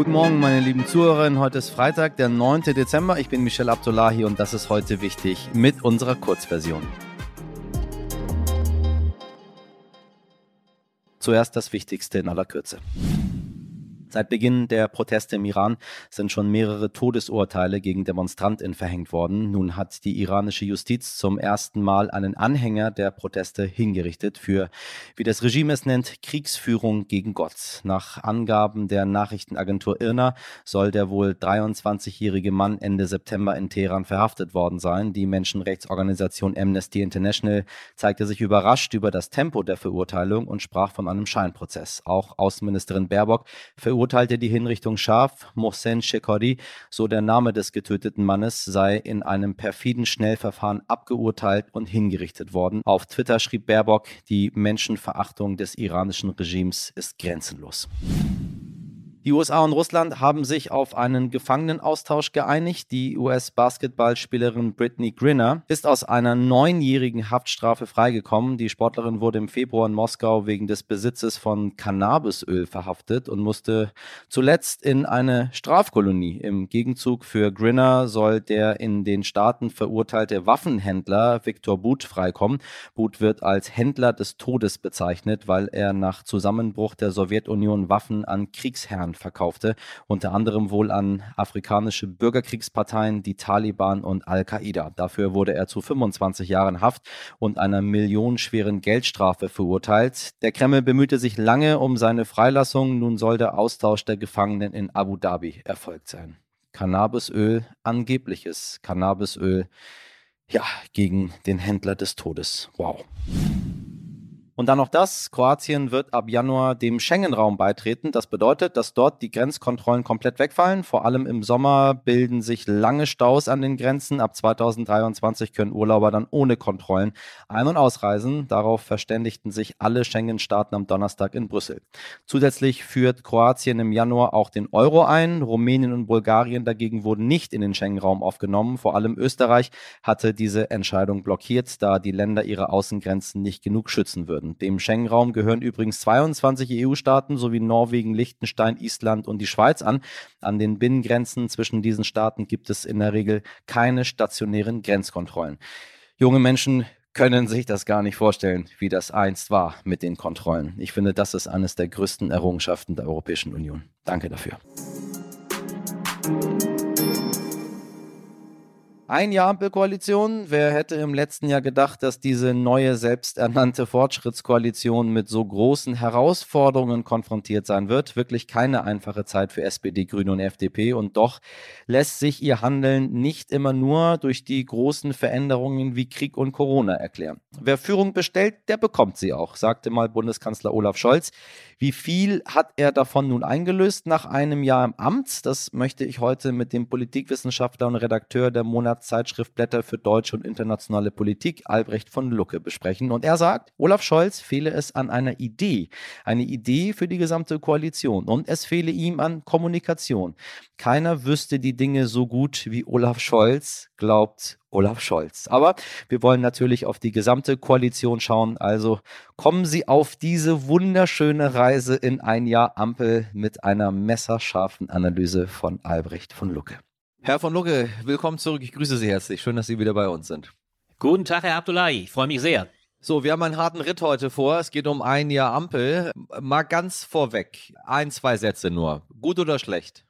Guten Morgen, meine lieben Zuhörerinnen. Heute ist Freitag, der 9. Dezember. Ich bin Michel Abdullahi und das ist heute wichtig mit unserer Kurzversion. Zuerst das Wichtigste in aller Kürze. Seit Beginn der Proteste im Iran sind schon mehrere Todesurteile gegen DemonstrantInnen verhängt worden. Nun hat die iranische Justiz zum ersten Mal einen Anhänger der Proteste hingerichtet für, wie das Regime es nennt, Kriegsführung gegen Gott. Nach Angaben der Nachrichtenagentur IRNA soll der wohl 23-jährige Mann Ende September in Teheran verhaftet worden sein. Die Menschenrechtsorganisation Amnesty International zeigte sich überrascht über das Tempo der Verurteilung und sprach von einem Scheinprozess. Auch Außenministerin Baerbock verurteilte verurteilte die Hinrichtung scharf. Mohsen Shekori, so der Name des getöteten Mannes, sei in einem perfiden Schnellverfahren abgeurteilt und hingerichtet worden. Auf Twitter schrieb Baerbock, die Menschenverachtung des iranischen Regimes ist grenzenlos. Die USA und Russland haben sich auf einen Gefangenenaustausch geeinigt. Die US-Basketballspielerin Brittany Grinner ist aus einer neunjährigen Haftstrafe freigekommen. Die Sportlerin wurde im Februar in Moskau wegen des Besitzes von Cannabisöl verhaftet und musste zuletzt in eine Strafkolonie. Im Gegenzug für Grinner soll der in den Staaten verurteilte Waffenhändler Viktor But freikommen. But wird als Händler des Todes bezeichnet, weil er nach Zusammenbruch der Sowjetunion Waffen an Kriegsherren Iran verkaufte, unter anderem wohl an afrikanische Bürgerkriegsparteien, die Taliban und Al-Qaida. Dafür wurde er zu 25 Jahren Haft und einer millionenschweren Geldstrafe verurteilt. Der Kreml bemühte sich lange um seine Freilassung. Nun soll der Austausch der Gefangenen in Abu Dhabi erfolgt sein. Cannabisöl, angebliches Cannabisöl, ja, gegen den Händler des Todes. Wow. Und dann noch das, Kroatien wird ab Januar dem Schengen-Raum beitreten. Das bedeutet, dass dort die Grenzkontrollen komplett wegfallen. Vor allem im Sommer bilden sich lange Staus an den Grenzen. Ab 2023 können Urlauber dann ohne Kontrollen ein- und ausreisen. Darauf verständigten sich alle Schengen-Staaten am Donnerstag in Brüssel. Zusätzlich führt Kroatien im Januar auch den Euro ein. Rumänien und Bulgarien dagegen wurden nicht in den Schengen-Raum aufgenommen. Vor allem Österreich hatte diese Entscheidung blockiert, da die Länder ihre Außengrenzen nicht genug schützen würden. Dem Schengen-Raum gehören übrigens 22 EU-Staaten sowie Norwegen, Liechtenstein, Island und die Schweiz an. An den Binnengrenzen zwischen diesen Staaten gibt es in der Regel keine stationären Grenzkontrollen. Junge Menschen können sich das gar nicht vorstellen, wie das einst war mit den Kontrollen. Ich finde, das ist eines der größten Errungenschaften der Europäischen Union. Danke dafür. Ein Jahr Ampelkoalition. Wer hätte im letzten Jahr gedacht, dass diese neue selbsternannte Fortschrittskoalition mit so großen Herausforderungen konfrontiert sein wird? Wirklich keine einfache Zeit für SPD, Grüne und FDP. Und doch lässt sich ihr Handeln nicht immer nur durch die großen Veränderungen wie Krieg und Corona erklären. Wer Führung bestellt, der bekommt sie auch, sagte mal Bundeskanzler Olaf Scholz. Wie viel hat er davon nun eingelöst nach einem Jahr im Amt? Das möchte ich heute mit dem Politikwissenschaftler und Redakteur der Monatszeitschrift Blätter für deutsche und internationale Politik, Albrecht von Lucke, besprechen. Und er sagt, Olaf Scholz fehle es an einer Idee, eine Idee für die gesamte Koalition. Und es fehle ihm an Kommunikation. Keiner wüsste die Dinge so gut wie Olaf Scholz, glaubt Olaf Scholz. Aber wir wollen natürlich auf die gesamte Koalition schauen. Also kommen Sie auf diese wunderschöne Reise in ein Jahr Ampel mit einer messerscharfen Analyse von Albrecht von Lucke. Herr von Lucke, willkommen zurück. Ich grüße Sie herzlich. Schön, dass Sie wieder bei uns sind. Guten Tag, Herr Abdullahi. Ich freue mich sehr. So, wir haben einen harten Ritt heute vor. Es geht um ein Jahr Ampel. Mal ganz vorweg. Ein, zwei Sätze nur. Gut oder schlecht?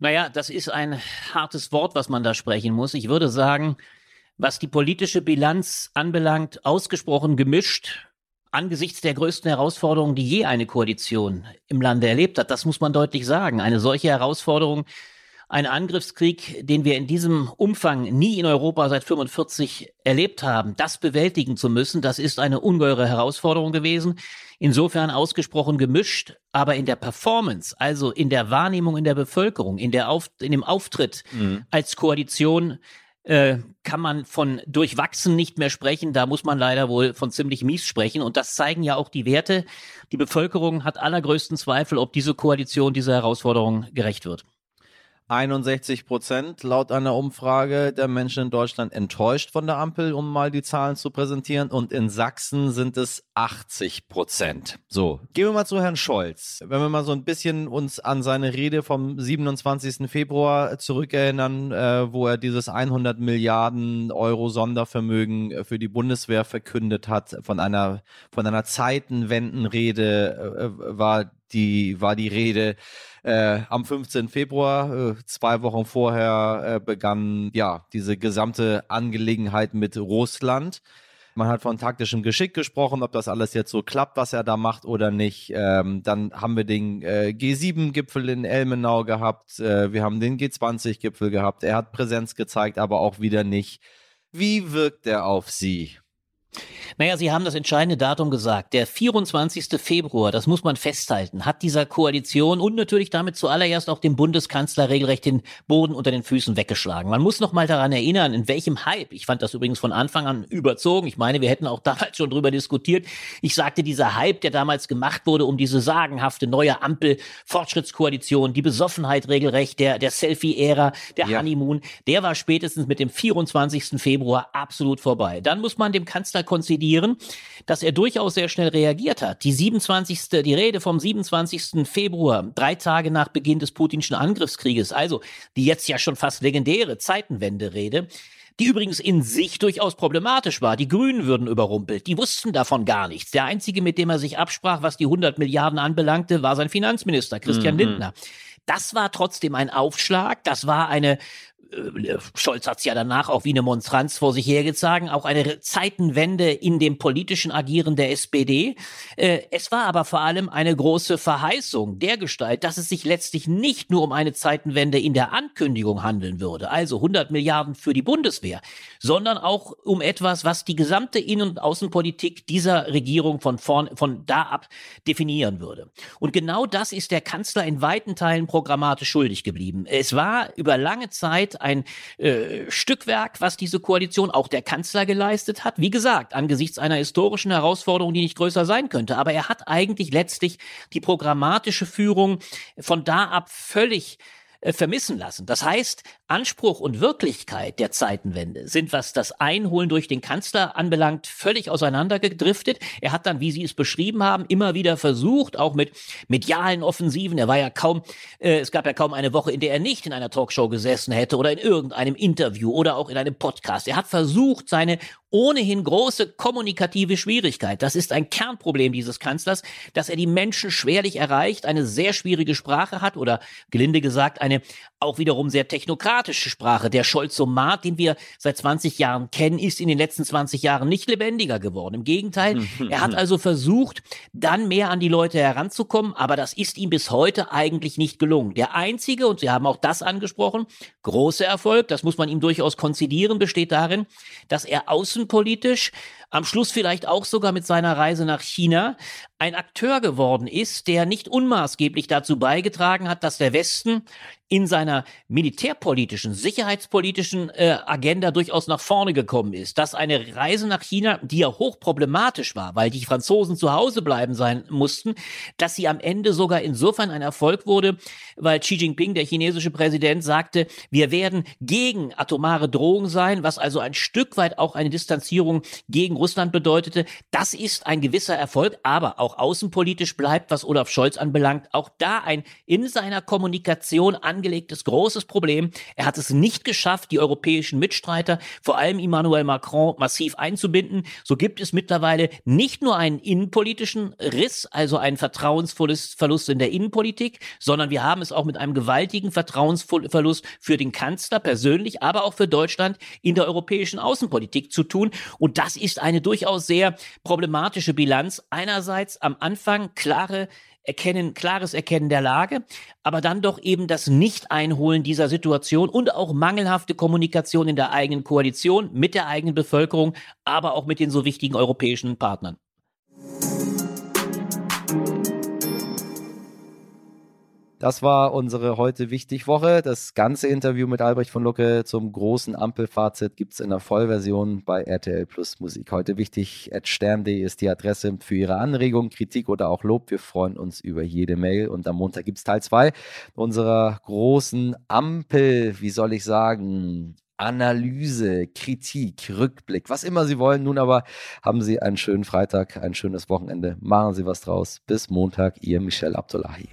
Naja, das ist ein hartes Wort, was man da sprechen muss. Ich würde sagen, was die politische Bilanz anbelangt, ausgesprochen gemischt. Angesichts der größten Herausforderungen, die je eine Koalition im Lande erlebt hat, das muss man deutlich sagen. Eine solche Herausforderung, ein Angriffskrieg, den wir in diesem Umfang nie in Europa seit 45 erlebt haben, das bewältigen zu müssen, das ist eine ungeheure Herausforderung gewesen. Insofern ausgesprochen gemischt, aber in der Performance, also in der Wahrnehmung in der Bevölkerung, in, der Auf, in dem Auftritt mhm. als Koalition, äh, kann man von durchwachsen nicht mehr sprechen. Da muss man leider wohl von ziemlich mies sprechen. Und das zeigen ja auch die Werte. Die Bevölkerung hat allergrößten Zweifel, ob diese Koalition dieser Herausforderung gerecht wird. 61 Prozent laut einer Umfrage der Menschen in Deutschland enttäuscht von der Ampel, um mal die Zahlen zu präsentieren. Und in Sachsen sind es 80 Prozent. So, gehen wir mal zu Herrn Scholz. Wenn wir mal so ein bisschen uns an seine Rede vom 27. Februar zurückerinnern, äh, wo er dieses 100 Milliarden Euro Sondervermögen für die Bundeswehr verkündet hat, von einer, von einer Zeitenwendenrede äh, war die, war die Rede äh, am 15. Februar, äh, zwei Wochen vorher, äh, begann ja diese gesamte Angelegenheit mit Russland. Man hat von taktischem Geschick gesprochen, ob das alles jetzt so klappt, was er da macht oder nicht. Ähm, dann haben wir den äh, G7-Gipfel in Elmenau gehabt. Äh, wir haben den G20-Gipfel gehabt. Er hat Präsenz gezeigt, aber auch wieder nicht. Wie wirkt er auf Sie? Naja, Sie haben das entscheidende Datum gesagt. Der 24. Februar, das muss man festhalten, hat dieser Koalition und natürlich damit zuallererst auch dem Bundeskanzler regelrecht den Boden unter den Füßen weggeschlagen. Man muss noch mal daran erinnern, in welchem Hype, ich fand das übrigens von Anfang an überzogen, ich meine, wir hätten auch damals schon drüber diskutiert. Ich sagte, dieser Hype, der damals gemacht wurde um diese sagenhafte neue Ampel-Fortschrittskoalition, die Besoffenheit regelrecht, der, der Selfie-Ära, der ja. Honeymoon, der war spätestens mit dem 24. Februar absolut vorbei. Dann muss man dem Kanzler Kanzler konzidieren, dass er durchaus sehr schnell reagiert hat. Die 27. die Rede vom 27. Februar, drei Tage nach Beginn des putinschen Angriffskrieges, also die jetzt ja schon fast legendäre Zeitenwende-Rede, die übrigens in sich durchaus problematisch war. Die Grünen würden überrumpelt. Die wussten davon gar nichts. Der einzige, mit dem er sich absprach, was die 100 Milliarden anbelangte, war sein Finanzminister, Christian mhm. Lindner. Das war trotzdem ein Aufschlag. Das war eine Scholz hat es ja danach auch wie eine Monstranz vor sich hergezogen, auch eine Zeitenwende in dem politischen Agieren der SPD. Äh, es war aber vor allem eine große Verheißung der Gestalt, dass es sich letztlich nicht nur um eine Zeitenwende in der Ankündigung handeln würde, also 100 Milliarden für die Bundeswehr, sondern auch um etwas, was die gesamte Innen- und Außenpolitik dieser Regierung von vorn, von da ab definieren würde. Und genau das ist der Kanzler in weiten Teilen programmatisch schuldig geblieben. Es war über lange Zeit ein äh, Stückwerk, was diese Koalition auch der Kanzler geleistet hat. Wie gesagt, angesichts einer historischen Herausforderung, die nicht größer sein könnte. Aber er hat eigentlich letztlich die programmatische Führung von da ab völlig äh, vermissen lassen. Das heißt, Anspruch und Wirklichkeit der Zeitenwende sind, was das Einholen durch den Kanzler anbelangt, völlig auseinandergedriftet. Er hat dann, wie Sie es beschrieben haben, immer wieder versucht, auch mit medialen Offensiven. Er war ja kaum, äh, es gab ja kaum eine Woche, in der er nicht in einer Talkshow gesessen hätte oder in irgendeinem Interview oder auch in einem Podcast. Er hat versucht, seine ohnehin große kommunikative Schwierigkeit. Das ist ein Kernproblem dieses Kanzlers, dass er die Menschen schwerlich erreicht, eine sehr schwierige Sprache hat oder gelinde gesagt eine auch wiederum sehr technokratische Sprache. Der Scholzomat, den wir seit 20 Jahren kennen, ist in den letzten 20 Jahren nicht lebendiger geworden. Im Gegenteil, er hat also versucht, dann mehr an die Leute heranzukommen, aber das ist ihm bis heute eigentlich nicht gelungen. Der einzige, und Sie haben auch das angesprochen, große Erfolg, das muss man ihm durchaus konzidieren, besteht darin, dass er außenpolitisch am Schluss vielleicht auch sogar mit seiner Reise nach China ein Akteur geworden ist, der nicht unmaßgeblich dazu beigetragen hat, dass der Westen in seiner militärpolitischen, sicherheitspolitischen äh, Agenda durchaus nach vorne gekommen ist. Dass eine Reise nach China, die ja hochproblematisch war, weil die Franzosen zu Hause bleiben sein mussten, dass sie am Ende sogar insofern ein Erfolg wurde, weil Xi Jinping, der chinesische Präsident, sagte, wir werden gegen atomare Drohung sein, was also ein Stück weit auch eine Distanzierung gegen Russland bedeutete. Das ist ein gewisser Erfolg, aber auch außenpolitisch bleibt, was Olaf Scholz anbelangt, auch da ein in seiner Kommunikation an angelegtes großes Problem. Er hat es nicht geschafft, die europäischen Mitstreiter, vor allem Emmanuel Macron, massiv einzubinden. So gibt es mittlerweile nicht nur einen innenpolitischen Riss, also ein vertrauensvolles Verlust in der Innenpolitik, sondern wir haben es auch mit einem gewaltigen Vertrauensverlust für den Kanzler persönlich, aber auch für Deutschland in der europäischen Außenpolitik zu tun. Und das ist eine durchaus sehr problematische Bilanz. Einerseits am Anfang klare Erkennen, klares Erkennen der Lage, aber dann doch eben das Nicht-Einholen dieser Situation und auch mangelhafte Kommunikation in der eigenen Koalition mit der eigenen Bevölkerung, aber auch mit den so wichtigen europäischen Partnern. Das war unsere heute wichtig Woche. Das ganze Interview mit Albrecht von Lucke zum großen Ampelfazit gibt es in der Vollversion bei RTL Plus Musik. Heute wichtig, at stern.de ist die Adresse für Ihre Anregung, Kritik oder auch Lob. Wir freuen uns über jede Mail und am Montag gibt es Teil 2 unserer großen Ampel, wie soll ich sagen, Analyse, Kritik, Rückblick, was immer Sie wollen. Nun aber haben Sie einen schönen Freitag, ein schönes Wochenende. Machen Sie was draus. Bis Montag, Ihr Michel Abdullahi.